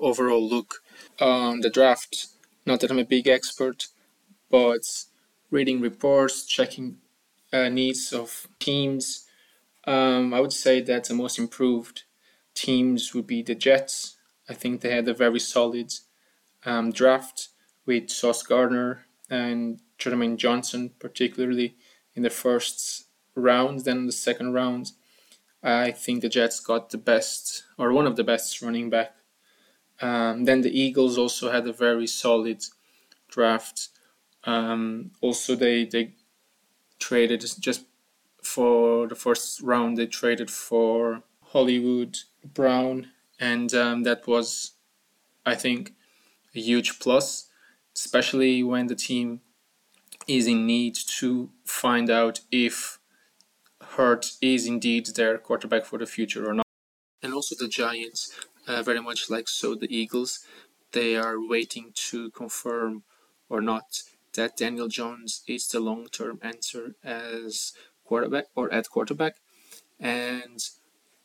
overall look on the draft. Not that I'm a big expert, but reading reports, checking uh, needs of teams, um, I would say that the most improved teams would be the Jets. I think they had a very solid um, draft with Sauce Gardner and Jermaine Johnson, particularly in the first round. Then the second round, I think the Jets got the best or one of the best running back. Um, then the Eagles also had a very solid draft. Um, also, they they traded just for the first round. They traded for Hollywood Brown, and um, that was, I think, a huge plus, especially when the team is in need to find out if Hurt is indeed their quarterback for the future or not. And also the Giants, uh, very much like so the Eagles, they are waiting to confirm or not that Daniel Jones is the long-term answer as quarterback or at quarterback. And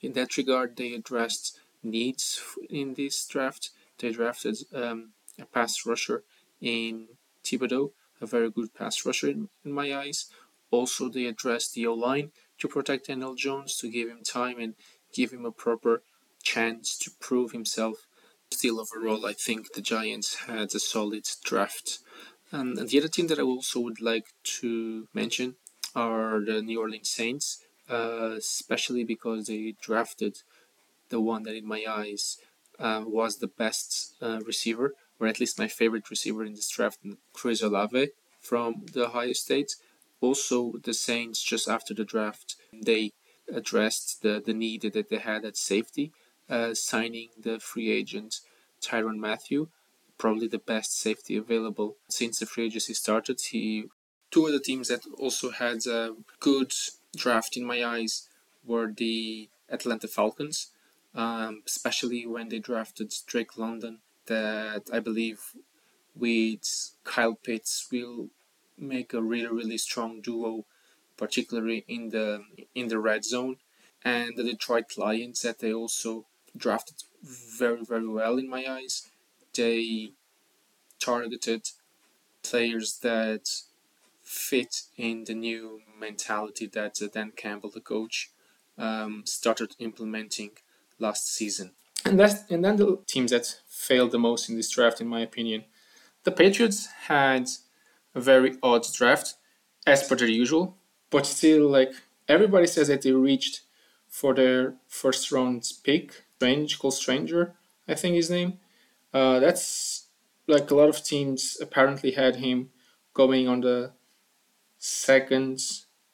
in that regard, they addressed needs in this draft. They drafted um, a pass rusher in Thibodeaux, a very good pass rusher in, in my eyes. Also, they addressed the O line to protect Daniel Jones, to give him time and give him a proper chance to prove himself. Still, overall, I think the Giants had a solid draft. Um, and the other team that I also would like to mention are the New Orleans Saints, uh, especially because they drafted the one that, in my eyes, uh, was the best uh, receiver, or at least my favorite receiver in this draft, Chris Olave from the Ohio State. Also, the Saints, just after the draft, they addressed the, the need that they had at safety, signing the free agent Tyrann Matthew, probably the best safety available since the free agency started. He two of the teams that also had a good draft in my eyes were the Atlanta Falcons, um, especially when they drafted Drake London. That I believe with Kyle Pitts will make a really really strong duo, particularly in the in the red zone, and the Detroit Lions that they also drafted very very well in my eyes. They targeted players that fit in the new mentality that Dan Campbell, the coach, um, started implementing last season. And that, and then the teams that failed the most in this draft, in my opinion, the Patriots had a very odd draft, as per their usual, but still, like everybody says that they reached for their first round pick. Strange, called Stranger, I think his name. Uh, that's like a lot of teams apparently had him going on the second,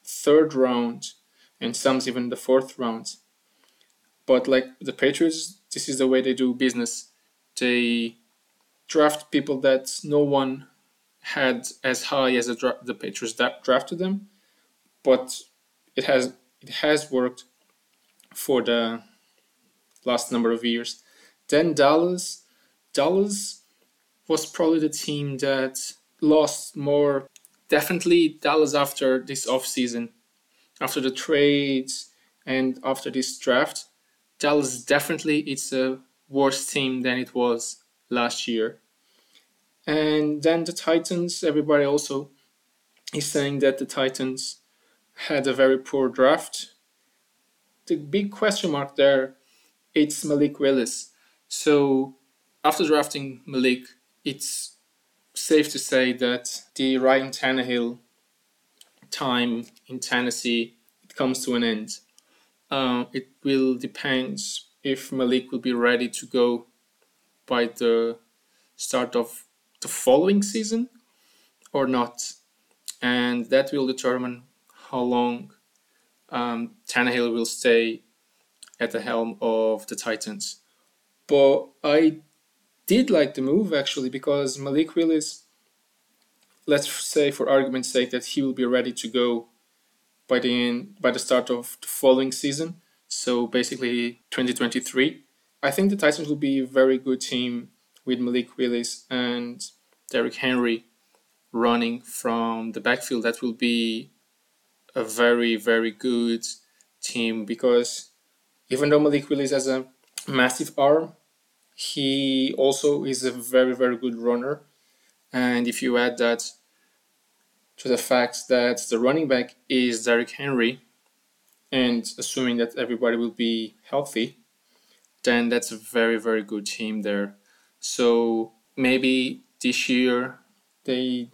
third round, and some even the fourth round. But like the Patriots, this is the way they do business. They draft people that no one had as high as the, dra- the Patriots that drafted them, but it has it has worked for the last number of years. Then Dallas, Dallas was probably the team that lost more. Definitely Dallas after this offseason, after the trades and after this draft, Dallas definitely it's a worse team than it was last year. And then the Titans, everybody also is saying that the Titans had a very poor draft. The big question mark there, it's Malik Willis. So after drafting Malik, it's safe to say that the Ryan Tannehill time in Tennessee it comes to an end. Uh, it will depend if Malik will be ready to go by the start of the following season or not, and that will determine how long um, Tannehill will stay at the helm of the Titans. But I did like the move actually because Malik Willis, let's say for argument's sake that he will be ready to go by the end, by the start of the following season. So basically 2023. I think the Titans will be a very good team with Malik Willis and Derrick Henry running from the backfield. That will be a very, very good team because even though Malik Willis has a massive arm, he also is a very, very good runner. And if you add that to the fact that the running back is Derrick Henry, and assuming that everybody will be healthy, then that's a very, very good team there. So maybe this year they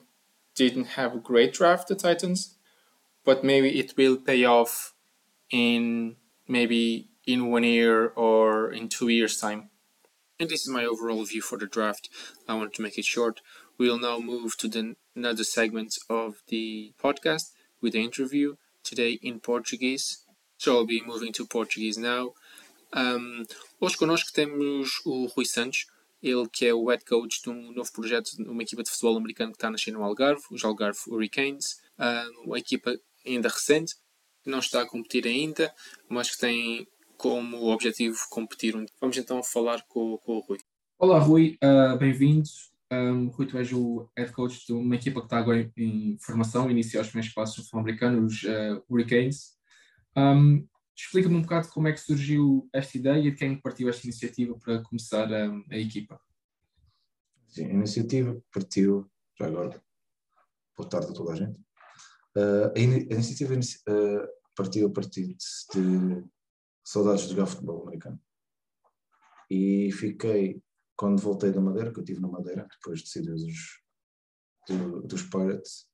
didn't have a great draft, the Titans, but maybe it will pay off in maybe in one year or in two years' time. And this is my overall view for the draft. I want to make it short. We'll now move to the another segment of the podcast with the interview today in Portuguese. So I'll be moving to Portuguese now. Um, hoje connosco temos o Rui Santos, ele que é o head coach de um novo projeto de uma equipa de futebol americano que está nascendo no Algarve, os Algarve Hurricanes, uma equipa ainda recente, que não está a competir ainda, mas que tem como objetivo competir. Vamos então falar com, com o Rui. Olá, Rui, uh, bem-vindos. Um, Rui, tu és o head coach de uma equipa que está agora em formação, inicia os primeiros passos no futebol americano, os uh, Hurricanes. Um, Explica-me um bocado como é que surgiu esta ideia e de quem partiu esta iniciativa para começar um, a equipa. Sim, a iniciativa partiu, já agora, boa tarde a toda a gente. Uh, a, in a, iniciativa uh, partiu a partir de, de saudades de jogar futebol americano. E fiquei, quando voltei da Madeira, que eu estive na Madeira, depois de sair dos, do, dos Pirates,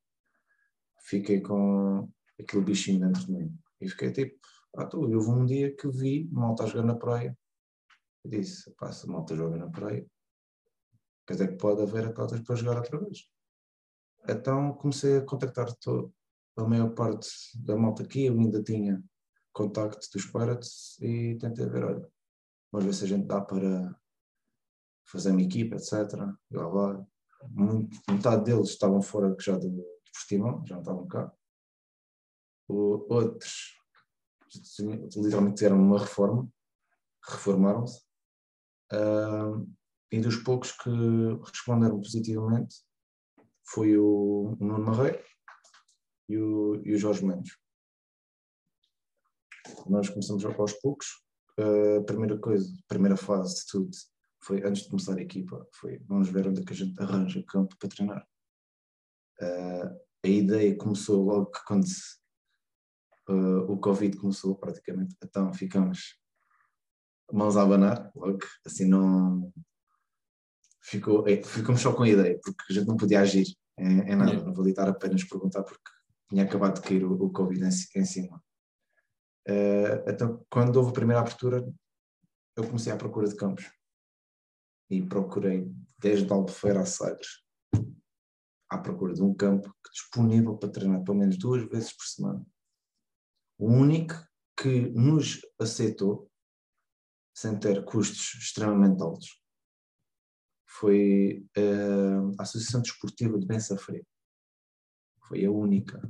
fiquei com aquele bichinho dentro de mim. E fiquei tipo, ah, tu, houve um dia que vi malta a jogar na praia. E disse, pá, se malta joga na praia, quer dizer que pode haver atletas para jogar outra vez. Então comecei a contactar a maior parte da malta aqui, eu ainda tinha contacto dos Pirates e tentei ver, olha, vamos ver se a gente dá para fazer uma equipa, etc. E lá vai. Metade deles estavam fora já de, de Portimão, já não estavam cá. O, outros literalmente fizeram uma reforma, reformaram-se. Uh, e dos poucos que responderam positivamente foi o, o Nuno Marreiro e o, e o Jorge Mendes nós começamos aos poucos. A primeira coisa, primeira fase de tudo foi antes de começar a equipa, foi vamos ver onde é que a gente arranja campo para treinar. Uh, a ideia começou logo que quando uh, o Covid começou praticamente, então ficamos mãos a abanar, logo, assim não ficou, é, ficamos só com a ideia, porque a gente não podia agir em, em nada, não valia estar apenas perguntar porque tinha acabado de cair o, o Covid em, em cima. Uh, então, quando houve a primeira abertura, eu comecei à procura de campos. E procurei desde Albufeira a Sagres, à procura de um campo disponível para treinar pelo menos duas vezes por semana. O único que nos aceitou, sem ter custos extremamente altos, foi uh, a Associação Desportiva de Bença Freire. Foi a única.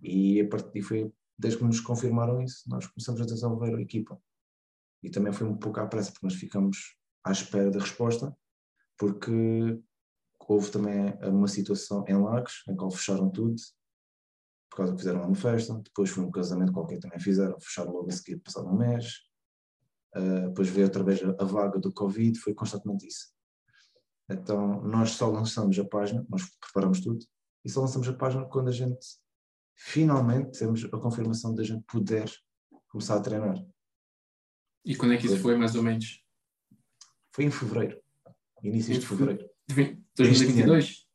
E, a partir, foi desde que nos confirmaram isso, nós começamos a desenvolver a equipa. E também foi um pouco à pressa, porque nós ficamos à espera da resposta, porque houve também uma situação em Lagos, em que fecharam tudo, por causa que fizeram uma festa, depois foi um casamento qualquer que também fizeram, fecharam logo a seguir, passado um mês, uh, depois veio outra vez a vaga do Covid, foi constantemente isso. Então, nós só lançamos a página, nós preparamos tudo, e só lançamos a página quando a gente finalmente temos a confirmação de a gente poder começar a treinar. E quando é que isso foi, mais ou menos? Foi em fevereiro, início de fevereiro. 2022?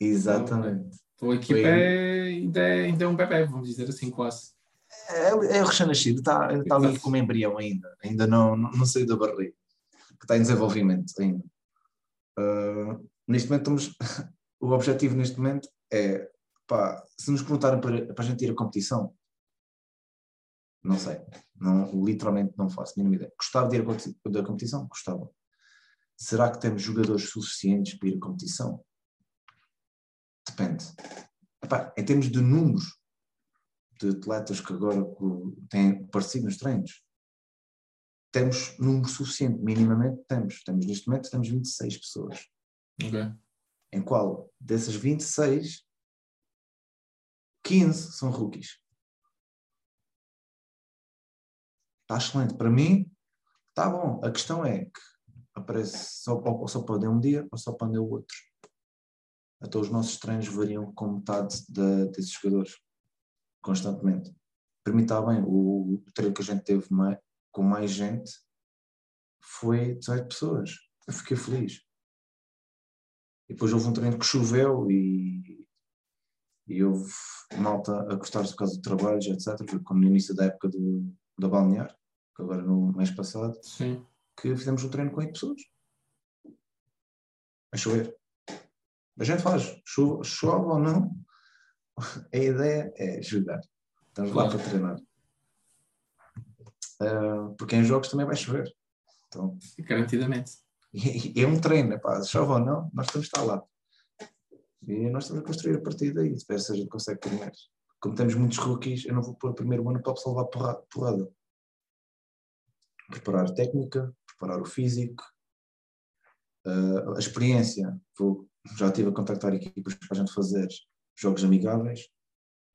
Exatamente. Então a equipa é, ainda, é, ainda é um bebê, vamos dizer assim, quase. É, é recém-nascido, está, está ali como embrião ainda, ainda não, não, não saiu da barriga, que está em desenvolvimento ainda. Uh, neste momento estamos, o objetivo neste momento é pá, se nos perguntarem para, para a gente ir à competição, não sei, não, literalmente não faço a mínima ideia. Gostava de ir à competição? Gostava. Será que temos jogadores suficientes para ir à competição? Depende. Epá, em termos de números de atletas que agora têm aparecido nos treinos, temos número suficiente, minimamente temos. Temos neste momento temos 26 pessoas. Okay. Em qual dessas 26 15 são rookies. Está excelente. Para mim, está bom. A questão é que aparece só, ou só pode um dia ou só pode o outro. Então os nossos treinos variam com metade de, desses jogadores, constantemente. Permita bem, o, o treino que a gente teve mais, com mais gente foi 18 pessoas. Eu fiquei feliz. E depois houve um treino que choveu e, e houve malta a gostar-se por causa do trabalho, etc. Como no início da época do, da balnear, que agora no mês passado, Sim. que fizemos um treino com 8 pessoas. A chover. A gente faz, chove, chove ou não, a ideia é jogar. Estamos lá Claro. para treinar. Ah, porque em jogos também vai chover. Então, Garantidamente. e, e é um treino, pá, chove ou não, nós temos de estar lá. E nós estamos a construir a partir daí, ver se a gente consegue primeiro. Como temos muitos rookies, eu não vou pôr o primeiro ano para o pessoal porrada. Preparar a técnica, preparar o físico, ah, a experiência. Vou, já estive a contactar equipas para a gente fazer jogos amigáveis,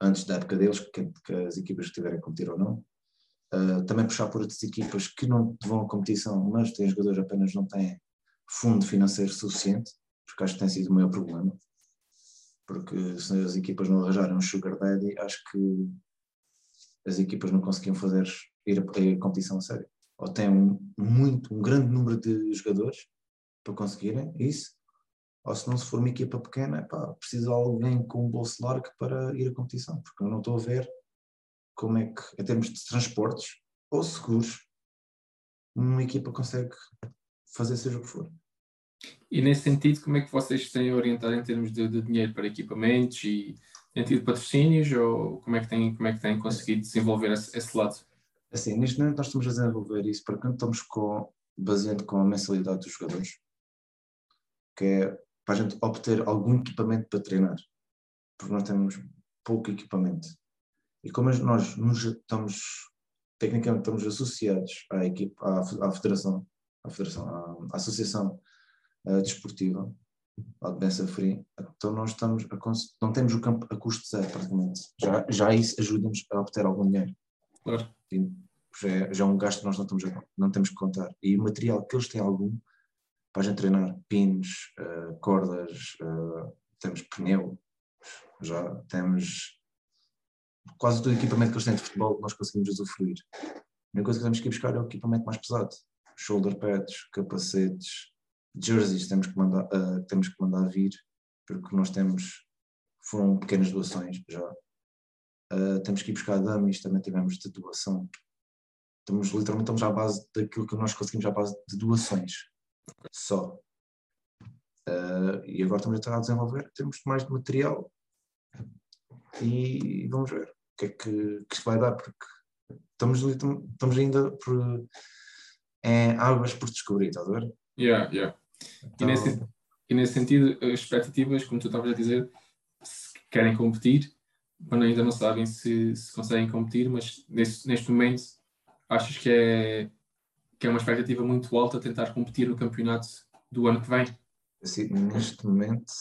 antes da época deles, que, que as equipas que tiverem a competir ou não. Uh, também puxar por outras equipas que não vão à competição, mas têm jogadores apenas não têm fundo financeiro suficiente, porque acho que tem sido o maior problema. Porque se as equipas não arranjarem um sugar daddy, acho que as equipas não conseguiam fazer ir a, a competição a sério. Ou têm um, muito, um grande número de jogadores para conseguirem isso, ou se não se for uma equipa pequena, pá, precisa de alguém com um bolso largo para ir à competição, porque eu não estou a ver como é que, em termos de transportes ou seguros, uma equipa consegue fazer seja o que for. E nesse sentido, como é que vocês têm orientado em termos de, de dinheiro para equipamentos e têm tido patrocínios ou como é que têm, como é que têm conseguido desenvolver esse, esse lado? Assim, neste momento nós estamos a desenvolver isso quando estamos com, baseando com a mensalidade dos jogadores, que é para a gente obter algum equipamento para treinar, porque nós temos pouco equipamento. E como nós nos estamos, tecnicamente estamos associados à equipa, à, à federação, à, federação, à, à associação uh, desportiva, à Bença Free, então nós estamos a, não temos o campo a custo zero praticamente. Já, já isso ajuda-nos a obter algum dinheiro. Claro. Já é, já é um gasto que nós não, estamos a, não temos que contar. E o material que eles têm algum para a gente treinar, pins, uh, cordas, uh, temos pneu, já temos quase todo o equipamento que eles têm de futebol nós conseguimos usufruir. A única coisa que temos que ir buscar é o equipamento mais pesado. Shoulder pads, capacetes, jerseys temos que mandar, uh, temos que mandar vir, porque nós temos, foram pequenas doações já. Uh, temos que ir buscar dummies, também tivemos de doação. Estamos, literalmente estamos à base daquilo que nós conseguimos à base de doações. Só. Uh, e agora estamos a desenvolver, temos mais de material e vamos ver o que é que, que vai dar, porque estamos, estamos ainda por, em águas por descobrir, estás a ver? Yeah, yeah. Então, e, nesse, e nesse sentido, as expectativas, como tu estavas a dizer, se querem competir, mas ainda não sabem se, se conseguem competir, mas neste, neste momento achas que é, que é uma expectativa muito alta tentar competir no campeonato do ano que vem? assim, neste momento,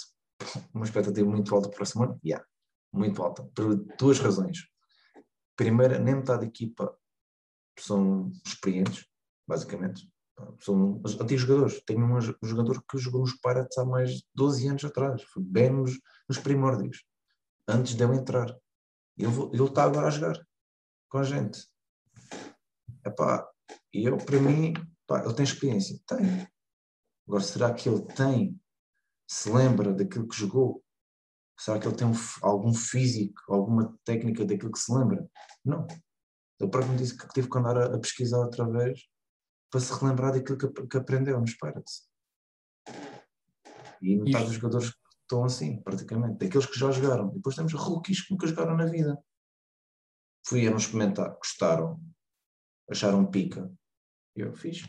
uma expectativa muito alta para o próximo ano, yeah, muito alta, por duas razões. Primeira, nem metade da equipa são experientes, basicamente. São antigos jogadores. Tenho um jogador que jogou nos Pirates há mais de 12 anos atrás, foi bem nos, nos primórdios, antes de eu entrar. Ele, ele está agora a jogar com a gente. Epá, e eu, para mim, ele tem experiência? Tem. Agora, será que ele tem, se lembra daquilo que jogou? Será que ele tem um, algum físico, alguma técnica daquilo que se lembra? Não. Ele próprio me disse que teve que andar a, a pesquisar outra vez para se relembrar daquilo que, que aprendeu nos Pirates. E metade dos jogadores estão assim, praticamente, daqueles que já jogaram. E depois temos rookies que nunca jogaram na vida. Fui a experimentar, gostaram, acharam pica. E eu fiz.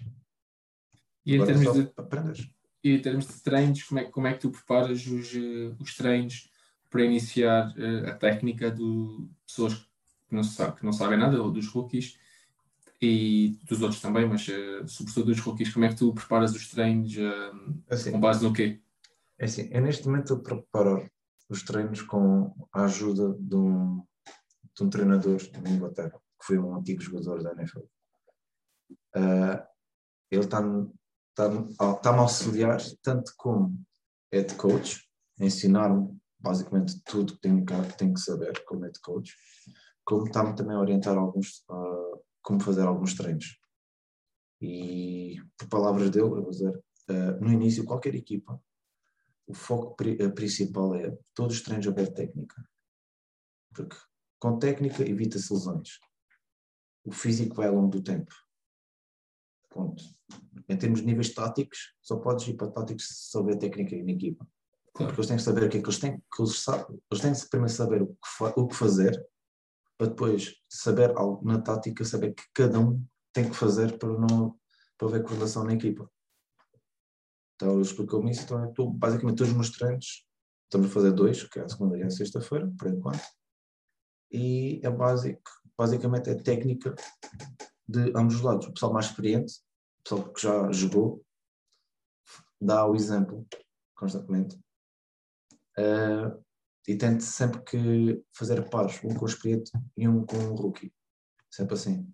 E em, é termos de, aprendes. e em termos de treinos, como é, como é que tu preparas os, os treinos para iniciar uh, a técnica de pessoas que não, sabe, que não sabem nada, dos rookies e dos outros também, mas uh, sobretudo dos rookies, como é que tu preparas os treinos uh, assim, com base no quê? É assim, eu neste momento estou a preparar os treinos com a ajuda de um, de um treinador da Inglaterra, que foi um antigo jogador da NFL. Uh, ele está, está-me está a auxiliar tanto como head coach, ensinar-me basicamente tudo que tenho que, tenho que saber como head coach, como está-me também a orientar alguns, uh, como fazer alguns treinos. E por palavras dele, eu vou dizer, uh, no início, qualquer equipa, o foco pri principal é todos os treinos haver técnica. Porque com técnica evita-se lesões. O físico vai ao longo do tempo. Ponto. Em termos de níveis táticos, só podes ir para táticos se souber técnica na equipa. Claro. Porque eles têm que saber o que é que eles têm, que eles, sabem, eles têm que primeiro saber o que, o que fazer, para depois saber algo na tática, saber que cada um tem que fazer para não para haver coordenação na equipa. Então ele explicou-me isso, então estou basicamente todos os meus treinos, estamos a fazer dois, que é a segunda e a sexta-feira, por enquanto, e é básico, basicamente é técnica de ambos os lados. O pessoal mais experiente, o pessoal que já jogou, dá o exemplo constantemente. Uh, e tente sempre que fazer pares, um com o experiente e um com o rookie. Sempre assim.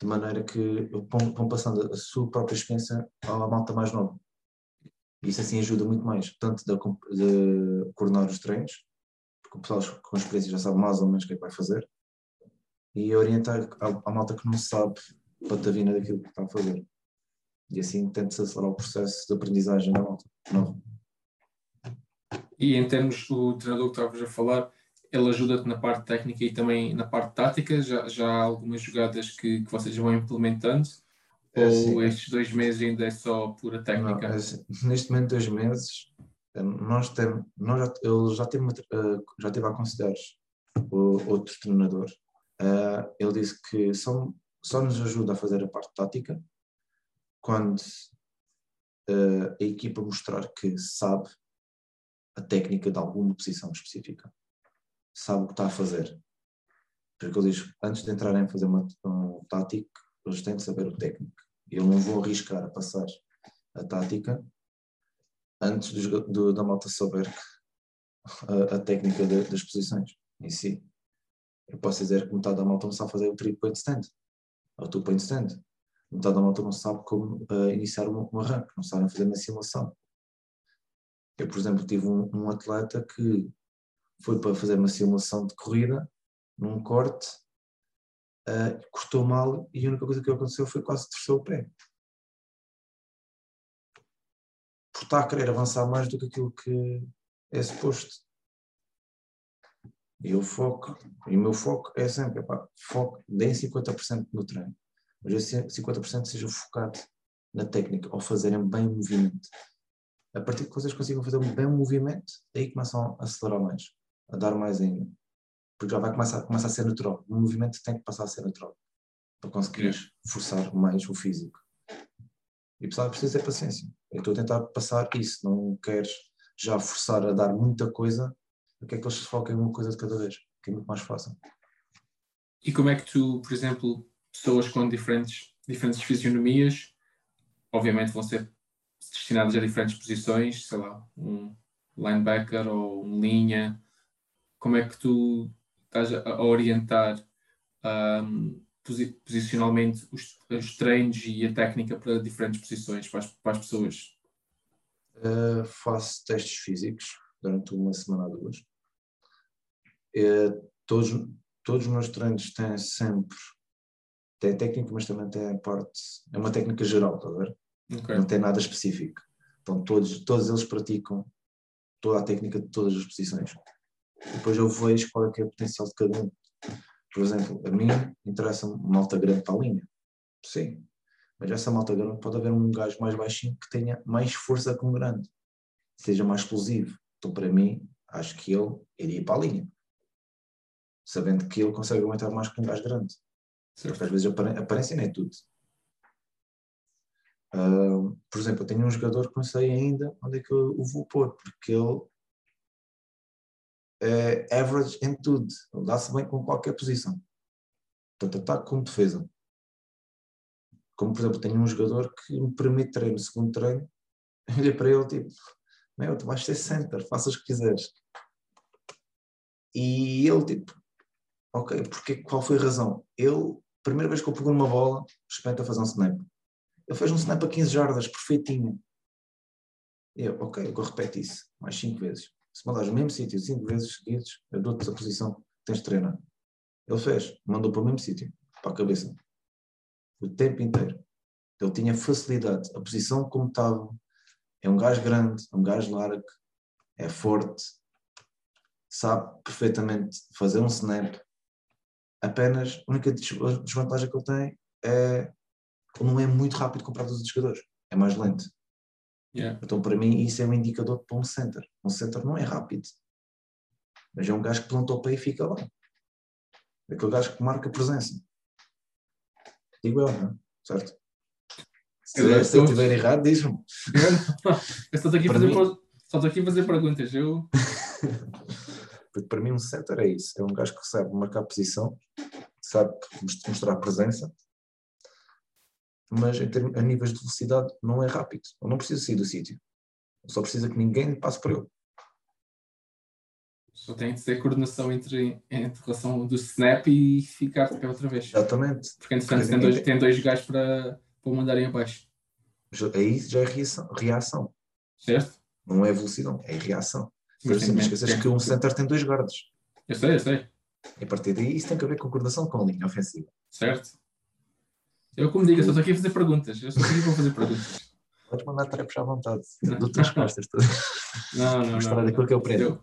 De maneira que vão passando a sua própria experiência à malta mais nova. Isso assim ajuda muito mais, tanto de, de coordenar os treinos, porque o pessoal com experiência já sabe mais ou menos o que é que vai fazer, e orientar a, a malta que não sabe patavina daquilo que está a fazer. E assim tenta-se acelerar o processo de aprendizagem da malta. E em termos do treinador que estavas a falar, ele ajuda-te na parte técnica e também na parte tática? Já, já há algumas jogadas que, que vocês vão implementando? É, ou estes dois meses ainda é só pura técnica? Não, é, neste momento, dois meses, eh, nós temos, nós já, ele já teve, eh, já teve a considerar o outro treinador Uh, ele disse que só, só nos ajuda a fazer a parte tática quando a equipa mostrar que sabe a técnica de alguma posição específica, sabe o que está a fazer. Porque ele diz, antes de entrarem a fazer uma, um tático, eles têm de saber o técnico. Eu não vou arriscar a passar a tática antes do, do, da malta saber a, a técnica de, das posições em si. Eu posso dizer que metade da malta não sabe fazer o three point stand, ou two point stand. Metade da malta não sabe como uh, iniciar um, um arranque, não sabem fazer uma simulação. Eu, por exemplo, tive um, um, atleta que foi para fazer uma simulação de corrida, num corte, uh, cortou mal e a única coisa que aconteceu foi quase torcer o pé. Por estar a querer avançar mais do que aquilo que é suposto. E o foco, e o meu foco é sempre, epá, foco, deem 50% no treino, mas esse 50% seja focado na técnica, ao fazerem bem o movimento. A partir de que vocês consigam fazer bem o movimento, aí começam a acelerar mais, a dar mais ainda. Porque já vai começar, começar a ser natural. O movimento tem que passar a ser natural para conseguir forçar mais o físico. E pessoal precisa ter paciência. Eu estou a tentar passar isso, não queres já forçar a dar muita coisa porque é que eles se focam em uma coisa de cada vez, que é muito mais fácil. E como é que tu, por exemplo, pessoas com diferentes, diferentes fisionomias, obviamente vão ser destinadas a diferentes posições, sei lá, um linebacker ou um linha, como é que tu estás a orientar um, posicionalmente os, os, treinos e a técnica para diferentes posições para as, para as pessoas? Uh, faço testes físicos durante uma semana ou duas. É, todos, todos os meus treinos têm sempre tem técnica, mas também tem parte, é uma técnica geral, está a ver? Okay. Não tem nada específico. Então todos, todos eles praticam toda a técnica de todas as posições. Depois eu vejo qual é, que é o potencial de cada um. Por exemplo, a mim interessa uma malta grande para a linha. Sim. Mas essa malta grande pode haver um gajo mais baixinho que tenha mais força que um grande. Seja mais explosivo. Então para mim, acho que ele iria para a linha sabendo que ele consegue aguentar mais que um gajo grande. Certo. Porque às vezes a aparência não é tudo. Uh, por exemplo, eu tenho um jogador que não sei ainda onde é que eu o vou pôr, porque ele é average em tudo. Ele dá-se bem com qualquer posição. Tanto ataque como defesa. Como, por exemplo, tenho um jogador que me permite treino, segundo treino, olhei para ele tipo, meu, tu vais ser center, faça o que quiseres. E ele, tipo, Ok, porque, qual foi a razão? Ele, primeira vez que eu pego numa bola, experimenta fazer um snap. Ele fez um snap a 15 jardas, perfeitinho. Eu, ok, eu repete isso mais 5 vezes. Se mandares no mesmo sítio 5 vezes seguidas, eu dou-te a posição que tens de treinar. Ele fez, mandou para o mesmo sítio, para a cabeça. O tempo inteiro. Ele tinha facilidade. A posição como estava, é um gajo grande, é um gajo largo, é forte, sabe perfeitamente fazer um snap. Apenas a única desvantagem que ele tem é que não é muito rápido comparado aos outros jogadores, é mais lento. Yeah. Então, para mim, isso é um indicador para um center. Um center não é rápido, mas é um gajo que planta o pé e fica lá. É aquele gajo que marca presença. Digo eu, não é? Certo? Se, Eu- se eu estiver errado, diz-me. Eu só estou aqui, Para fazer mim- pro- só estou aqui a fazer perguntas. Eu, Porque para mim um center é isso, é um gajo que sabe marcar posição, sabe most- mostrar presença, mas em termos, a níveis de velocidade não é rápido. Ele não precisa sair do sítio. Ele só precisa que ninguém passe por ele. só tenho de ter coordenação entre, entre relação do snap e ficar de pé outra vez. Exatamente. Porque entretanto Porque tem dois, ninguém- tem dois gajos para, para mandarem abaixo. Aí já é reação, reação. Certo? Não é velocidade, é reação. Mas tem- sempre esqueces tem- que um center tem dois guardas. Eu sei, eu sei. E a partir daí isso tem que ver com coordenação com a linha ofensiva. Certo? Eu, como digo, eu só estou aqui a fazer perguntas. Eu só estou aqui para fazer perguntas. Podes mandar trapos à vontade. Dou-te as costas todas. Não, não, não. Mostrar não, daquilo que eu aprendo. Eu,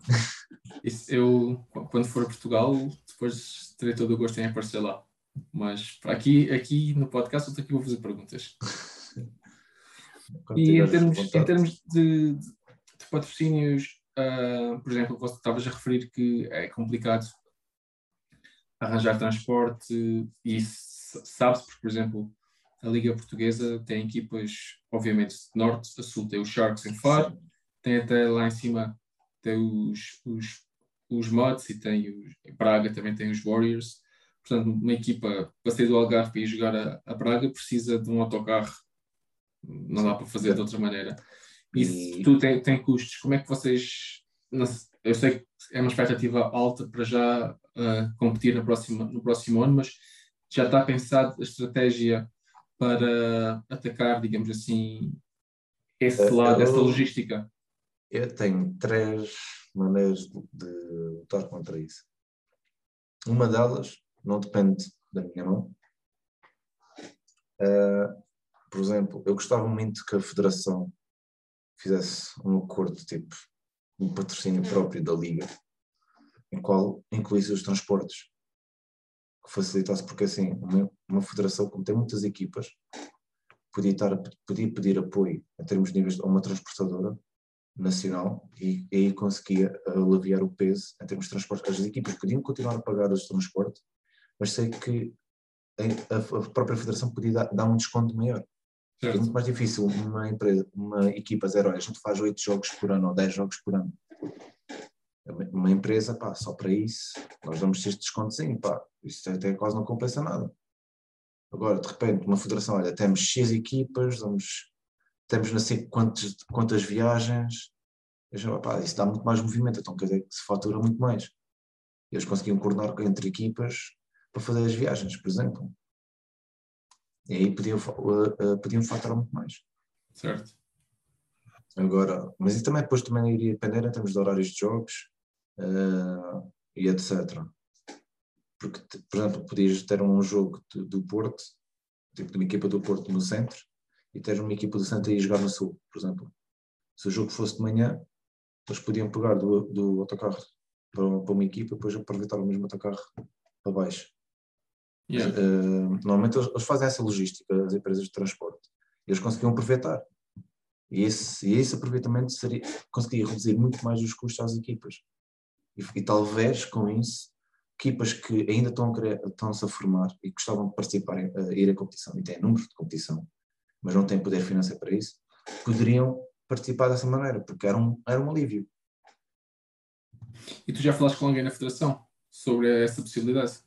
isso, eu, quando for a Portugal, depois terei todo o gosto em aparecer lá. Mas para aqui, aqui no podcast, eu estou aqui a fazer perguntas. E em termos, em termos de, de- de patrocínios, ah, por exemplo, você estavas a referir que é complicado arranjar transporte e s- sabe-se, porque, por exemplo, a Liga Portuguesa tem equipas, obviamente, de norte a sul, tem os Sharks em Faro, tem até lá em cima tem os, os, os Mods e tem os, em Braga também tem os Warriors. Portanto, uma equipa para sair do Algarve ir jogar a, a Braga precisa de um autocarro. Não dá para fazer de outra maneira. E se E- tu tem, tem custos, como é que vocês. não Eu sei que é uma expectativa alta para já ah, competir na próxima, no próximo ano, mas já está pensado a estratégia para atacar, digamos assim, esse Eh, lado, eu- essa logística. Eu tenho três maneiras de- lutar contra isso. Uma delas não depende da minha mão. Eh, por exemplo, eu gostava muito que a Federação fizesse um acordo tipo um patrocínio próprio da Liga, em qual incluísse os transportes, que facilitasse, porque assim, uma, uma federação, como tem muitas equipas, podia, estar, a- podia pedir apoio em termos de níveis a uma transportadora nacional e aí conseguia aliviar o peso em termos de transporte. As equipas podiam continuar a pagar os transportes, mas sei que a, a própria federação podia dar, dar um desconto maior. É muito mais difícil uma empresa, uma equipa zero, a gente faz oito jogos por ano ou 10 jogos por ano. Uma empresa, pá, só para isso, nós damos este descontozinho, pá, isso até quase não compensa nada. Agora, de repente, uma federação, olha, temos X equipas, vamos, temos não sei quantas, quantas viagens, já, pá, isso dá muito mais movimento, então quer dizer que se fatura muito mais. Eles conseguiam coordenar entre equipas para fazer as viagens, por exemplo. E aí podiam, uh, uh, podiam faturar muito mais. Certo. Agora, mas isso também depois também iria depender em termos de horários de jogos uh, e etc. Porque, por exemplo, podias ter um jogo do, do Porto, tipo de uma equipa do Porto no centro, e ter uma equipa do centro a ir jogar no sul, por exemplo. Se o jogo fosse de manhã, eles podiam pegar do, do autocarro para, para uma equipa e depois aproveitar o mesmo autocarro para baixo. Yeah. Uh, normalmente eles, eles fazem essa logística, as empresas de transporte. Eles conseguiam aproveitar. E esse, e esse aproveitamento seria, conseguia reduzir muito mais os custos às equipas. E, e talvez com isso, equipas que ainda estão estão-se a formar e gostavam de participar, em, a ir à competição e têm número de competição, mas não têm poder financeiro para isso, poderiam participar dessa maneira, porque era um, era um alívio. E tu já falaste com alguém na Federação sobre essa possibilidade?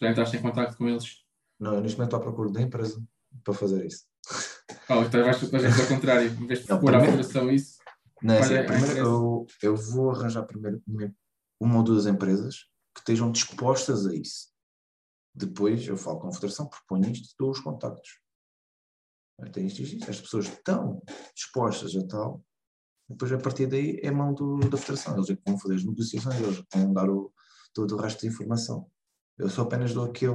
Já entraste em contato com eles? Não, eu neste momento estou à procura da empresa para fazer isso. Ah, então vais fazer ao contrário, em vez de Não, propor à Federação isso. Não, é assim, Olha, primeiro eu, eu vou arranjar primeiro uma- ou duas empresas que estejam dispostas a isso. Depois eu falo com a Federação, proponho isto dou os contactos. tem isto, isto, isto. As pessoas estão dispostas a tal, depois a partir daí é mão do, da federação. Eles é que vão fazer as negociações, eles vão dar o, todo o resto da informação. Eu só apenas dou aquele,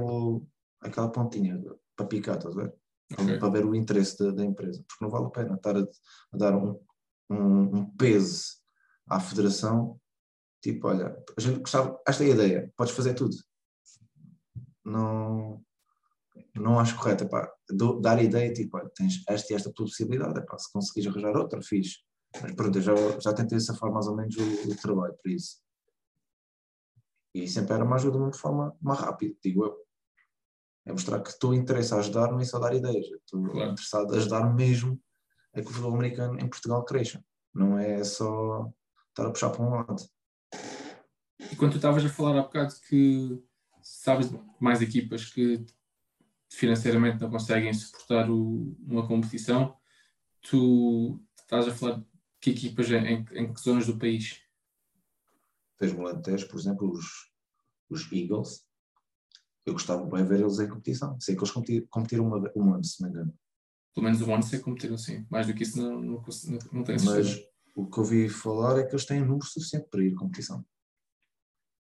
aquela pontinha para picar, estás a ver? Ok. Para ver o interesse da, da empresa. Porque não vale a pena estar a, a dar um, um, um peso à federação. Tipo, olha, a gente gostava, esta é a ideia, podes fazer tudo. Não, não acho correto, epá, dar a ideia, tipo, olha, tens esta e esta possibilidade, epá, se conseguires arranjar outra, fiz. Mas pronto, eu já, já tentei safar mais ou menos o, o trabalho para isso. E sempre era uma ajuda de uma forma mais rápida, digo eu. É mostrar que estou interessado a ajudar, não é só dar ideias. Estou Claro. interessado a ajudar mesmo a que o futebol americano em Portugal cresça. Não é só estar a puxar para um lado. E quando tu estavas a falar há bocado que sabes mais equipas que financeiramente não conseguem suportar o- uma competição, tu estás a falar de que equipas em, em- que zonas do país? O Alentejo, por exemplo, os, os Eagles. Eu gostava bem de ver eles em competição. Sei que eles competi- competiram uma, um ano, se não me engano. Pelo menos o ano sei competir assim. Mais do que isso não, não, não, não tenho Mas certeza. o que eu ouvi falar é que eles têm número suficiente para ir à competição.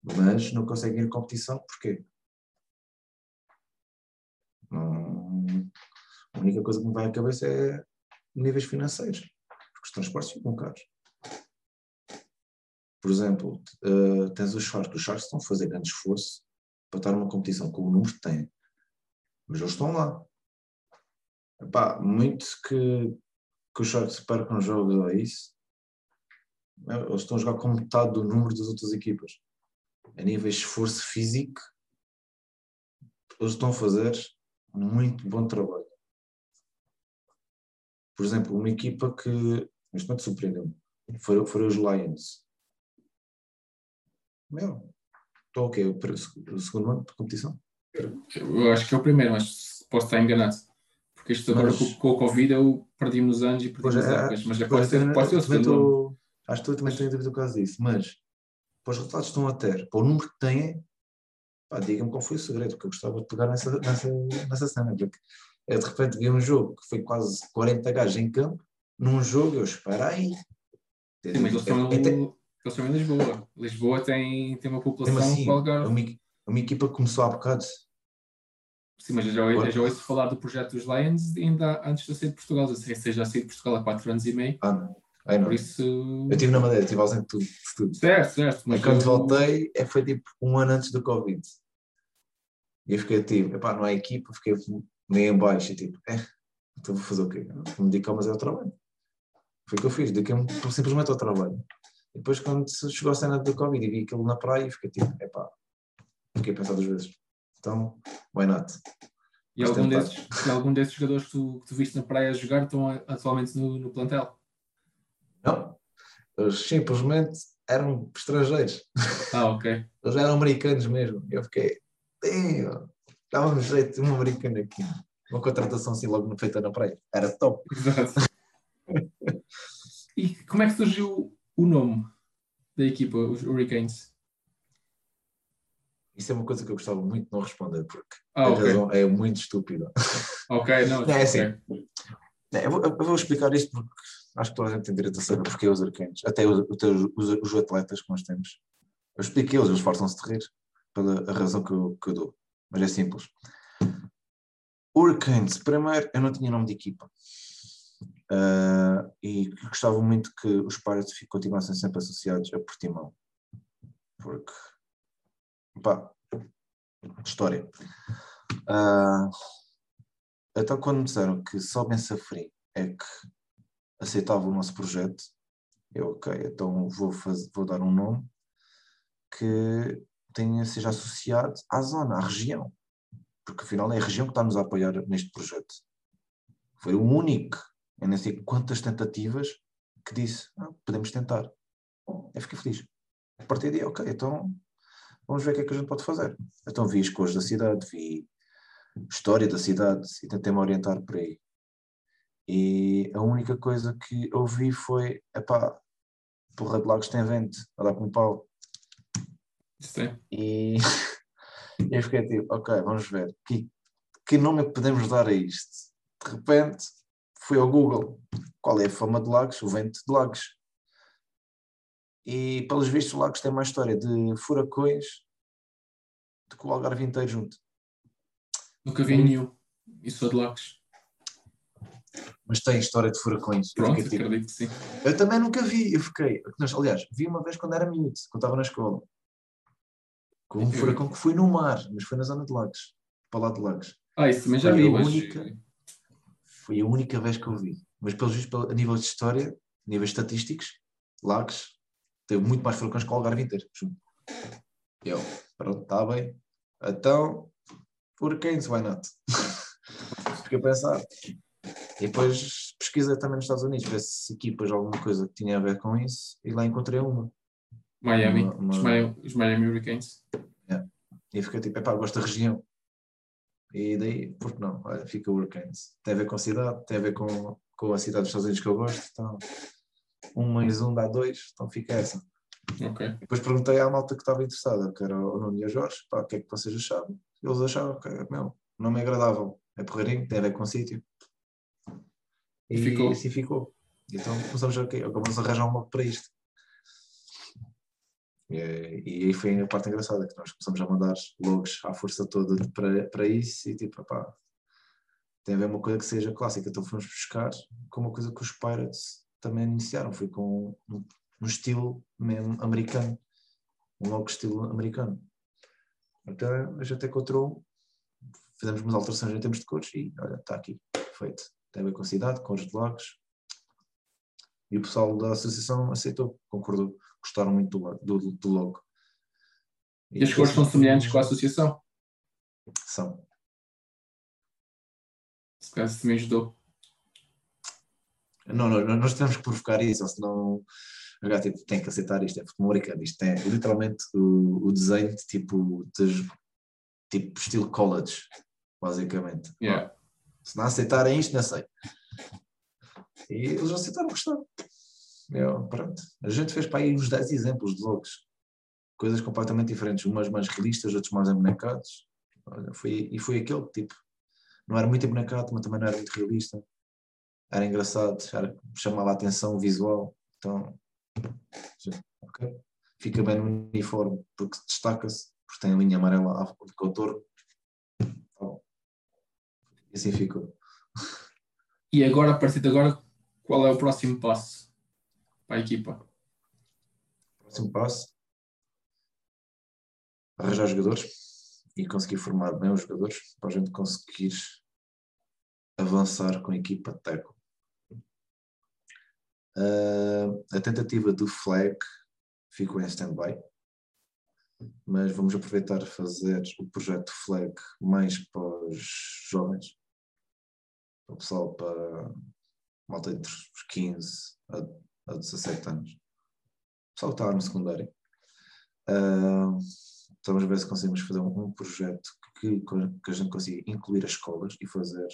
Mas não conseguem ir à competição porquê? Não- a única coisa que me vai à cabeça é níveis financeiros, porque os transportes ficam caros. Por exemplo, eh, tens os Sharks, os Sharks estão a fazer grande esforço para estar numa competição com o número que têm, mas eles estão lá. Epá, muito que, que os Sharks percam jogos a isso, é, eles estão a jogar com metade do número das outras equipas. A nível de esforço físico, eles estão a fazer muito bom trabalho. Por exemplo, uma equipa que neste momento surpreendeu-me foram os Lions. Meu, estou ok, o, o segundo ano de competição. Eu acho que é o primeiro, mas posso estar enganado. Porque isto agora Mas- com, o Covid eu perdi-me nos anos e perdi Pois nas é, épocas. Mas pode ser, pode ser o segundo tô- Acho que tu também tens dúvida por causa disso, mas para os resultados que estão a ter, para o número que têm, diga-me qual foi o segredo, porque eu gostava de pegar nessa, nessa, nessa cena, porque eu de repente vi um jogo que foi quase 40 gajos em campo, num jogo eu espera aí. Sim, mas eles estão, É- é- eles estão em Lisboa. Lisboa tem, tem uma população assim, com é uma, equi- é uma equipa que começou há bocado. Sim, mas eu já, eu já ouço falar do projeto dos Lions ainda antes de eu sair de Portugal. Eu sei já saí de Portugal há 4 anos e meio. Ah, não. Ai, não. Por isso. Eu estive na Madeira, estive ausente de tudo. de tudo. Certo, certo. Mas Mas quando eu- voltei, é, foi tipo um ano antes do Covid. E eu fiquei tipo, epá, não há equipa, fiquei meio em baixo, e tipo, é, então vou fazer o quê? Vou me dedicar mais ao trabalho. Foi o que eu fiz, dediquei-me simplesmente ao trabalho. E depois quando chegou a cena do Covid e vi aquilo na praia, fiquei tipo, epá, fiquei a pensar duas vezes. Então, why not? E algum desses, e algum desses jogadores que tu, que tu viste na praia jogar estão a- atualmente no, no plantel? Não, eles simplesmente eram estrangeiros. Ah, ok. Eles eram americanos mesmo. E eu fiquei, dava-me jeito de um americano aqui. Uma contratação assim logo feita na praia. Era top. Exato. E como é que surgiu o nome da equipa, os Hurricanes? Isso é uma coisa que eu gostava muito de não responder, porque Ah, a razão é muito estúpida. Ok, não. É assim. ok. É, Eu vou, eu vou explicar isto porque acho que toda a gente tem direito a saber porque os arcanos, até os, os, os, os atletas que nós temos. Eu explico eles, eles esforçam-se de rir pela a razão que eu, que eu dou. Mas é simples. Hurricanes, primeiro, eu não tinha nome de equipa. Ah, e gostava muito que os Pirates continuassem sempre associados a Portimão. Porque, pá, história. Ah, então, quando me disseram que só Ben Safri é que aceitava o nosso projeto, eu, ok, então vou, vou dar um nome que tenha, seja associado à zona, à região. Porque afinal é a região que está-nos a apoiar neste projeto. Foi o único, eu nem sei quantas tentativas, que disse, ah, podemos tentar. Eu fiquei feliz. A partir daí, ok, então vamos ver o que é que a gente pode fazer. Então vi as cores da cidade, vi história da cidade e tentei-me orientar por aí. E a única coisa que eu vi foi, epá, porra de Lagos tem vento, a dar com um pau. Tem. E eu fiquei tipo, ok, vamos ver, que, que nome é que podemos dar a isto? de repente fui ao Google. Qual é a fama de Lagos? O vento de Lagos. E pelos vistos, Lagos tem mais história de furacões do que o Algarve inteiro junto. Nunca vi nenhum. E sou de Lagos. Mas tem história de furacões. Eu Pronto, fiquei tipo, sim. Eu também nunca vi, eu fiquei. Aliás, vi uma vez quando era miúdo, quando estava na escola. Com um Eu- furacão que foi no mar, mas foi na zona de Lagos, para lá de Lagos. Ah, isso também já Foi vi, a mas... única- Foi a única vez que eu vi. Mas pelos vistos, a nível de história, níveis estatísticos, Lagos teve muito mais furacões que o Algarve inteiro. Eu, pronto, está bem. Então, Hurricanes, why not? Fiquei a pensar. E depois pesquisei também nos Estados Unidos, ver se equipas alguma coisa que tinha a ver com isso, e lá encontrei uma. Miami. Uma- uma- Os, Miami os Miami Hurricanes. E fiquei tipo, epá, gosto da região. E daí, por que não? Olha, fica Hurricanes. Tem a ver com a cidade, tem a ver com, com a cidade dos Estados Unidos que eu gosto. Então, um mais um dá dois, então fica essa. Ok. E depois perguntei à malta que estava interessada, que era o Nuno e a Jorge, pá, o que é que vocês achavam? Eles achavam que, meu, não me agradável. É porreirinho, tem a ver com o sítio. E E ficou. assim ficou. Então começamos a, ok, vamos arranjar um modo para isto. E, é- e aí foi a parte engraçada, que nós começamos a mandar logos à força toda para, para isso e tipo, pá, tem a ver uma coisa que seja clássica. Então fomos buscar com uma coisa que os Pirates também iniciaram, foi com um, um estilo mesmo americano, um logo estilo americano. Então a gente encontrou, fizemos umas alterações em termos de cores e olha, está aqui, feito. Tem a ver com a cidade, com os logos. E o pessoal da associação aceitou, concordou, gostaram muito do, do, do logo. E as cores são semelhantes com a associação? São. Se calhar também ajudou. Não, não, nós temos que provocar isso, ou senão o gato tipo, tem que aceitar isto, é futebol americano. Isto é literalmente o, o desenho de tipo, de, tipo estilo college, basicamente. Yeah. Se não aceitarem isto, não sei. E eles aceitaram gostaram. Eu, pronto. A gente fez para aí uns 10 exemplos de logos. Coisas completamente diferentes. Umas mais realistas, outros mais abonecados. Foi, e foi aquele que tipo. Não era muito abonecado, mas também não era muito realista. Era engraçado, era, chamava a atenção visual. Então, ok. Fica bem no uniforme, porque destaca-se, porque tem a linha amarela à- contorno. Bom. E assim ficou. E agora, a partir de agora, qual é o próximo passo para a equipa? Próximo passo: arranjar jogadores e conseguir formar bem os jogadores para a gente conseguir avançar com a equipa de. Ah, a tentativa do flag ficou em stand-by, mas vamos aproveitar fazer o projeto flag mais para os jovens, para o pessoal para malta entre os 15 a, a 17 anos. O pessoal que está no secundário. Ah, então vamos ver se conseguimos fazer um, um projeto que, que a gente consiga incluir as escolas e fazer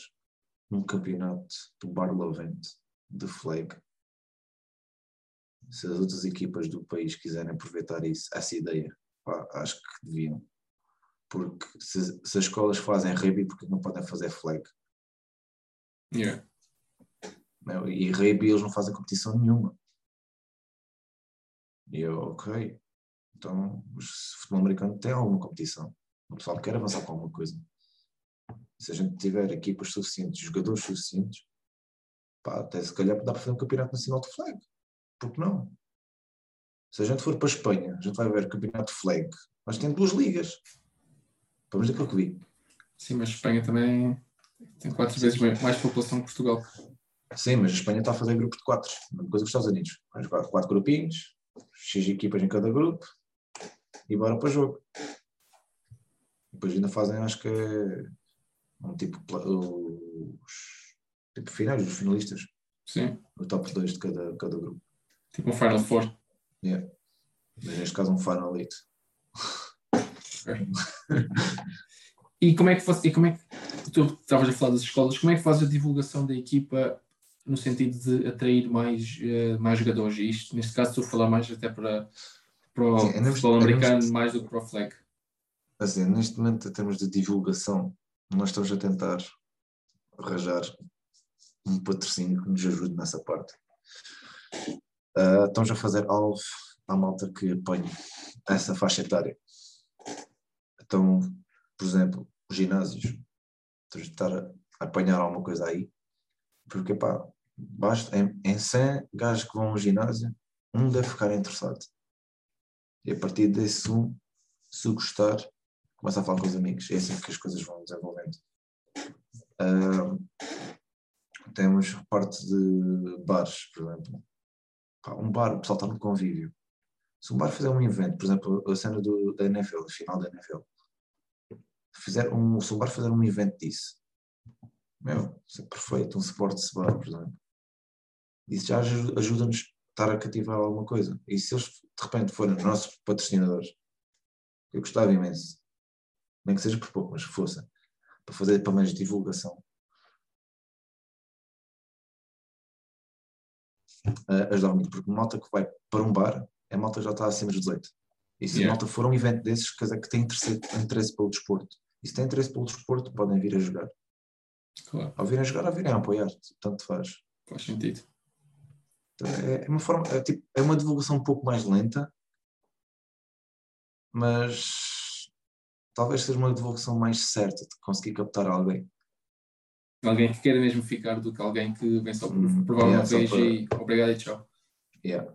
um campeonato do Barlovent de flag. Se as outras equipas do país quiserem aproveitar isso, essa ideia, pá, acho que deviam. Porque se, se as escolas fazem rugby, porque não podem fazer flag? Yeah. E rugby eles não fazem competição nenhuma. E eu, ok. Então, o futebol americano tem alguma competição. O pessoal quer avançar com alguma coisa. Se a gente tiver equipas suficientes, jogadores suficientes, pá, até se calhar dá para fazer um campeonato nacional de flag. Por que não? Se a gente for para a Espanha, a gente vai ver campeonato de flag. Mas tem duas ligas. Vamos dizer o que vi. Sim, mas a Espanha também tem quatro vezes mais, mais população que Portugal. Sim, mas a Espanha está a fazer grupo de quatro. Mesma coisa que os Estados Unidos. Quatro grupinhos, X equipas em cada grupo e bora para o jogo. Depois ainda fazem, acho que um tipo, os tipo finais, os finalistas, Sim, o top 2 de cada, cada grupo. tipo um Final Four. Yeah. Mas neste caso um Final 8. E como é que faz, e como é que tu estavas a falar das escolas, como é que fazes a divulgação da equipa no sentido de atrair mais, eh, mais jogadores? E isto, neste caso, estou a falar mais até para, para o Sim, andamos- futebol andamos- americano mais do que para o flag. Assim, neste momento, em termos de divulgação, nós estamos a tentar arranjar um patrocínio que nos ajude nessa parte. Uh, estamos a fazer alvo à malta que apanha essa faixa etária. Então, por exemplo, os ginásios, estar a apanhar alguma coisa aí, porque pá, basta, em, em 100 gajos que vão ao ginásio, um deve ficar interessado. E a partir desse um, se gostar, começa a falar com os amigos. É assim que as coisas vão desenvolvendo. Uh, temos parte de bares, por exemplo. Um bar, o pessoal está no convívio. Se um bar fizer um evento, por exemplo, a cena do, da NFL, a final da NFL, fizer um, se um bar fizer um evento disso, meu, isso é perfeito, um Sports Bar, por exemplo. Isso já ajuda-nos a estar a cativar alguma coisa. E se eles de repente forem nossos patrocinadores, eu gostava imenso, nem que seja por pouco, mas força, para fazer para mais divulgação. Uh, ajudar muito, porque malta que vai para um bar, a malta já está acima dos 18. E se yeah. a malta for um evento desses, quer dizer que tem interesse, interesse pelo desporto. E se tem interesse pelo desporto, podem vir a jogar. Claro. Ao virem a jogar, ao virem a apoiar, tanto faz. Faz sentido. É, é, uma forma, é, tipo, é uma divulgação um pouco mais lenta, mas talvez seja uma divulgação mais certa de conseguir captar alguém. Alguém que queira mesmo ficar do que alguém que vem só por hum, provar uma vez para... e obrigado e tchau. Yeah.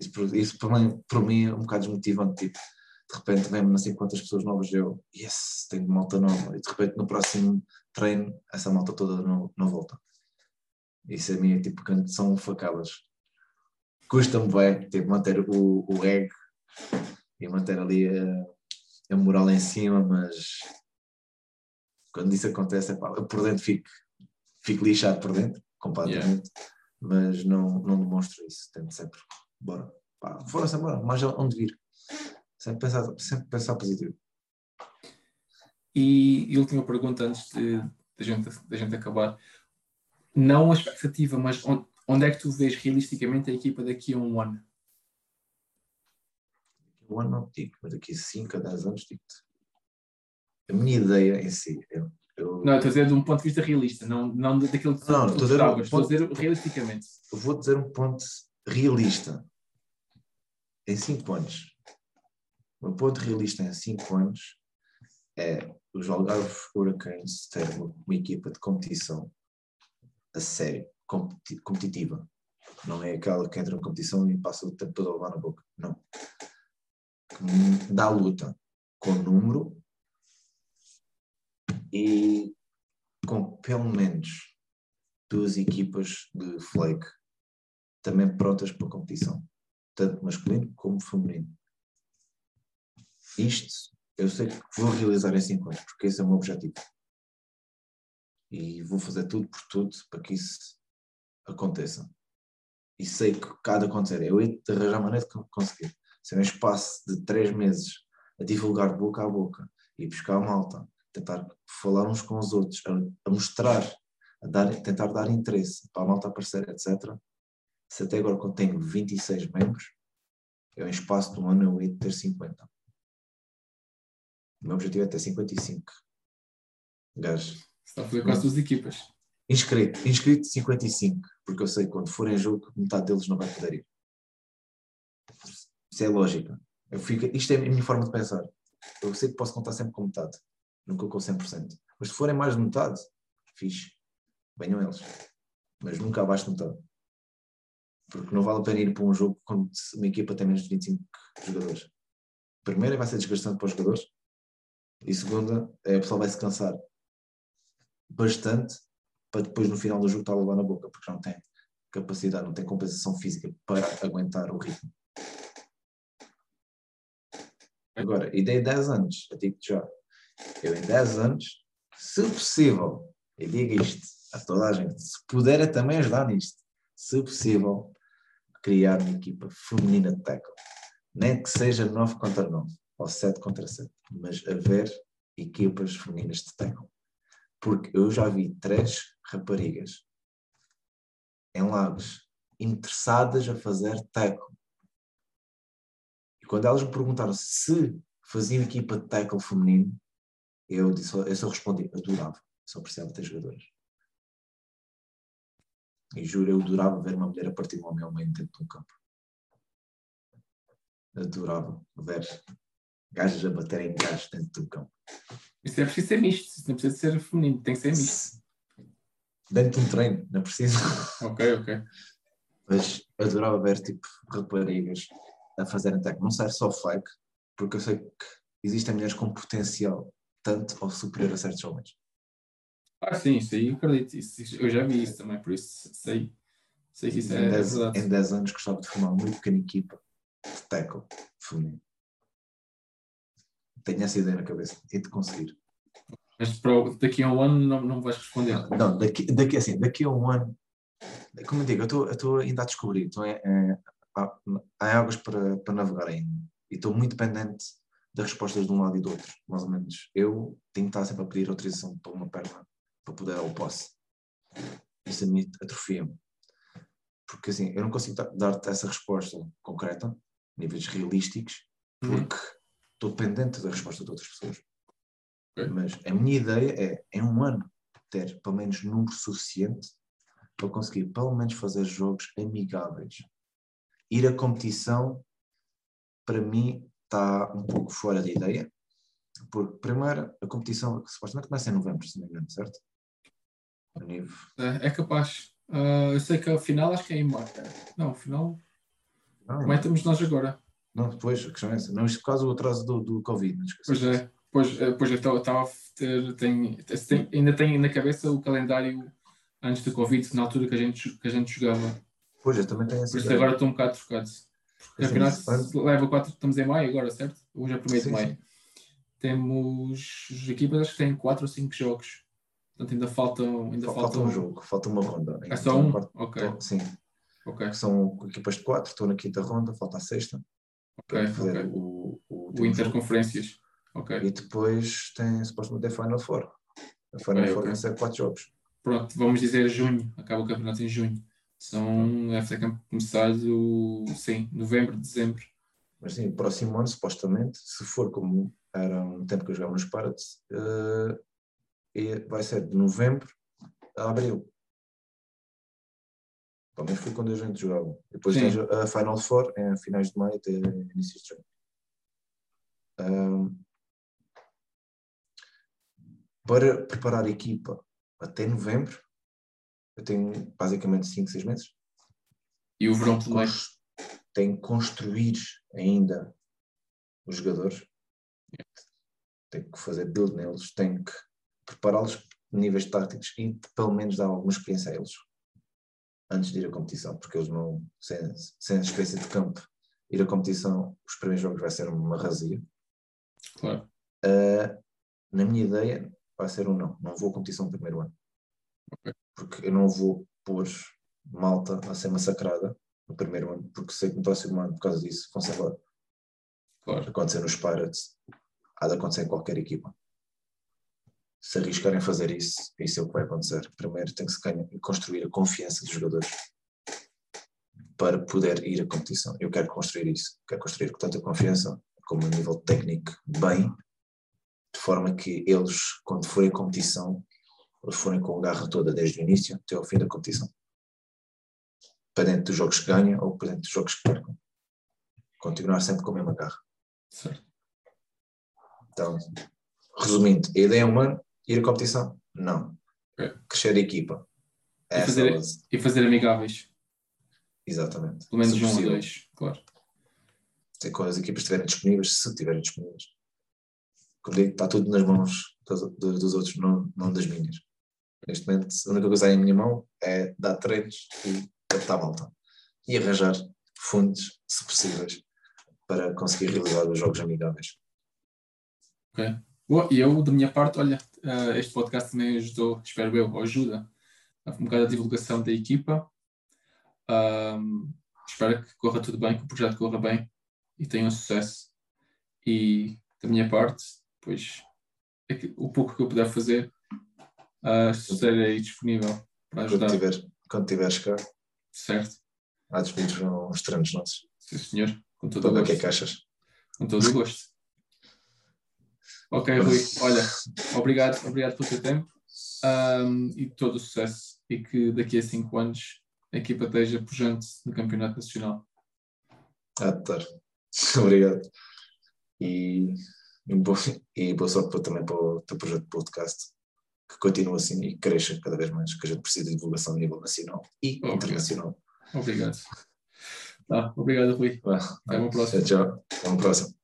Isso, isso para, mim, para mim é um bocado desmotivante. Tipo, de repente vem-me não sei quantas pessoas novas, eu, yes, tenho malta nova, e de repente no próximo treino essa malta toda não, não volta. Isso a mim é tipo, são facadas. Custa-me bem, tipo, manter o, o egg e manter ali a, a moral em cima, mas quando isso acontece, é pá, eu por dentro fico, fico lixado por dentro, completamente, yeah. mas não, não demonstro isso. Tento sempre, bora, pá, fora-se embora, mais onde vir. Sempre pensar, sempre pensar positivo. E, e última pergunta antes de, de, gente, de gente acabar. Não a expectativa, mas onde, onde é que tu vês realisticamente a equipa daqui a um ano? Um ano não digo, mas daqui a 5 a 10 anos digo-te. A minha ideia em si. Eu, eu... Não, estou a dizer de um ponto de vista realista, não, não daquilo que tu não, estou, a dizer, um realisticamente. Eu vou dizer um ponto realista. Em 5 anos meu ponto realista em 5 anos é os Algarve Hurricanes terem uma, uma, equipa de competição a sério, competi competitiva. Não é aquela que entra na competição e passa o tempo todo a levar na boca. Não. Dá luta com número e com pelo menos duas equipas de flake também prontas para a competição, tanto masculino como feminino isto eu sei que vou realizar em 5 anos, porque esse é o meu objetivo. E vou fazer tudo por tudo para que isso aconteça. E sei que cada acontecer, eu hei de arranjar maneira de conseguir. Se é um espaço de 3 meses a divulgar boca a boca e buscar a malta, tentar falar uns com os outros, a, a mostrar, a dar, tentar dar interesse para a malta aparecer, etc. Se até agora quando tenho 26 membros, é um espaço de um ano eu hei ter 50. O meu objetivo é ter 55 gajos. Está a fazer as duas equipas. Inscrito, inscrito 55, porque eu sei que quando for em jogo, metade deles não vai poder ir. Isso é lógica. Eu fico, isto é a minha forma de pensar. Eu sei que posso contar sempre com metade, nunca com 100%. Mas se forem mais de metade, fixe. Venham eles. Mas nunca abaixo de metade. Porque não vale a pena ir para um jogo quando uma equipa tem menos de 25 jogadores. Primeiro vai ser desgastante para os jogadores e segunda, é, a pessoa vai se cansar bastante para depois no final do jogo estar a levar na boca, porque não tem capacidade, não tem compensação física para aguentar o ritmo. Agora, e dei 10 anos, eu digo já, eu em 10 anos, se possível, e digo isto a toda a gente, se puder também ajudar nisto, se possível, criar uma equipa feminina de tackle, nem que seja 9 contra 9 ou 7 contra 7, mas haver equipas femininas de tackle. Porque eu já vi três raparigas em Lagos interessadas a fazer tackle. E quando elas me perguntaram se faziam equipa de tackle feminino, eu, disse, eu só respondi, adorava, só precisava ter jogadores. E juro, eu adorava ver uma mulher a partir homem ao meio dentro de um campo. Adorava ver gajos a baterem gajos dentro de um campo. Isso é preciso ser misto, isso não precisa ser feminino, tem que ser misto. Dentro de um treino, não precisa. Ok, ok. Mas adorava ver tipo raparigas a fazerem tag. Não ser só fake, porque eu sei que existem mulheres com potencial tanto ou superior a certos homens. Ah, sim, isso aí eu acredito. Isso, eu já vi isso também, por isso sei, sei que isso é em, 10, verdade. em 10 anos gostava de formar uma muito pequena equipa de tackle feminino. Tenho essa ideia na cabeça e de conseguir. Mas para daqui a um ano não, não vais responder. Não, daqui, daqui, assim, daqui a um ano, como eu digo, eu estou- ainda a descobrir, estou em- em- há, há águas para, para navegar ainda e estou muito dependente das respostas de um lado e do outro, mais ou menos. Eu tenho que estar sempre a pedir autorização para uma perna para poder dar o posse. Isso a mim atrofia-me. Porque assim, eu não consigo dar- dar-te essa resposta concreta, níveis realísticos, Uhum. Estou dependente da resposta de outras pessoas. Ok. Mas a minha ideia é, em um ano, ter pelo menos número suficiente para conseguir pelo menos fazer jogos amigáveis. Ir à competição, para mim, está um pouco fora de ideia, porque, primeiro, a competição supostamente começa em novembro, se não me engano, certo? É, é capaz. Ah, eu sei que a final acho que é em março. Não, a final. Não, Como é que estamos nós agora? Não, depois, a questão é essa. Não, isto por causa do atraso do, do Covid, não esqueças. Pois é, pois, eh, pois eu estava a ter. Tenho, tenho- ainda tenho na cabeça o calendário antes do Covid, na altura que a gente, que a gente jogava. Pois, eu também tenho essa Por isso agora estou um bocado trocado. Campeonato antes- se leva 4, estamos em maio agora, certo? Hoje é 1 de Sim, maio. Temos as equipas acho que têm 4 ou 5 jogos. Portanto, ainda faltam. Ainda Falta, faltam um jogo, falta uma ronda. É só Então, um? quarto- Ok, tô- Sim, ok, são equipas de quatro, estou na quinta ronda, falta a sexta. Ok, para fazer ok. o, o, O. Interconferências. Ok. E depois tem supostamente a Final Four. A Final Four vai ser quatro jogos. Pronto, vamos dizer junho. Acaba o campeonato em junho. São. Deve ter começado. Sim, novembro, dezembro. Mas sim, próximo ano, supostamente, se for como era um tempo que eu jogava nos Pirates, eh, e vai ser de novembro a abril. Pelo menos foi quando a gente jogava. Depois tens a Final Four em finais de maio até início de junho. Ahm, para preparar a equipa até novembro, eu tenho basicamente 5, 6 meses. E o verão também. Cons- Tenho que construir ainda os jogadores. Tenho que fazer build neles, tenho que prepará-los níveis táticos e pelo menos dar alguma experiência a eles antes de ir à competição, porque eles não, sem, sem experiência de campo, ir à competição, os primeiros jogos vai ser uma razia. Claro. Uh, na minha ideia, vai ser um não. Não vou à competição no primeiro ano. Ok. Porque eu não vou pôr malta a ser massacrada no primeiro ano, porque sei que no próximo ano, por causa disso, vão ser lá. Claro. Acontecer nos Pirates, há de acontecer em qualquer equipa. Se arriscarem a fazer isso, isso é o que vai acontecer. Primeiro tem que se ganhar, construir a confiança dos jogadores para poder ir à competição. Eu quero construir isso. Quero construir tanto a confiança como a nível técnico bem, de forma que eles, quando forem à competição, eles forem com a garra toda desde o início até ao fim da competição. Para dentro dos jogos que ganham ou para dentro dos jogos que percam. Continuar sempre com a mesma garra. Então, resumindo, a ideia é um ano, ir à competição? Não. Ok. Crescer a equipa. E fazer- é. E fazer amigáveis. Exatamente. Pelo menos um ou dois. Claro. Se quando as equipas estiverem disponíveis, se estiverem disponíveis. Como digo, está tudo nas mãos dos, dos- outros, não, não das minhas. Neste momento, a única coisa em minha mão é dar treinos e captar malta. E arranjar fundos, se possíveis, para conseguir realizar os jogos amigáveis. Ok. Boa, e eu, da minha parte, olha, eh, este podcast também ajudou, espero eu, ajuda um bocado a divulgação da equipa. Ahm, espero que corra tudo bem, que o projeto corra bem e tenha um sucesso. E da minha parte, pois, é que o pouco que eu puder fazer, ah, estarei disponível para Quando, ajudar. tiver, quando tiveres cá, Certo? há de vir uns treinos nossos. Sim, senhor. Com todo Para o ver o que é gosto. que achas. Com todo o gosto. Ok, Rui, olha, obrigado, obrigado pelo teu tempo ahm, e todo o sucesso. E que daqui a cinco anos a equipa esteja pujante no Campeonato Nacional. Ah, tá. Obrigado. E, e, boa, e boa sorte também para o teu projeto de podcast, que continue assim e cresça cada vez mais, que a gente precisa de divulgação a nível nacional e Obrigado. internacional. Obrigado. Tá, obrigado, Rui. Até uma próxima. Tchau. Até uma próxima.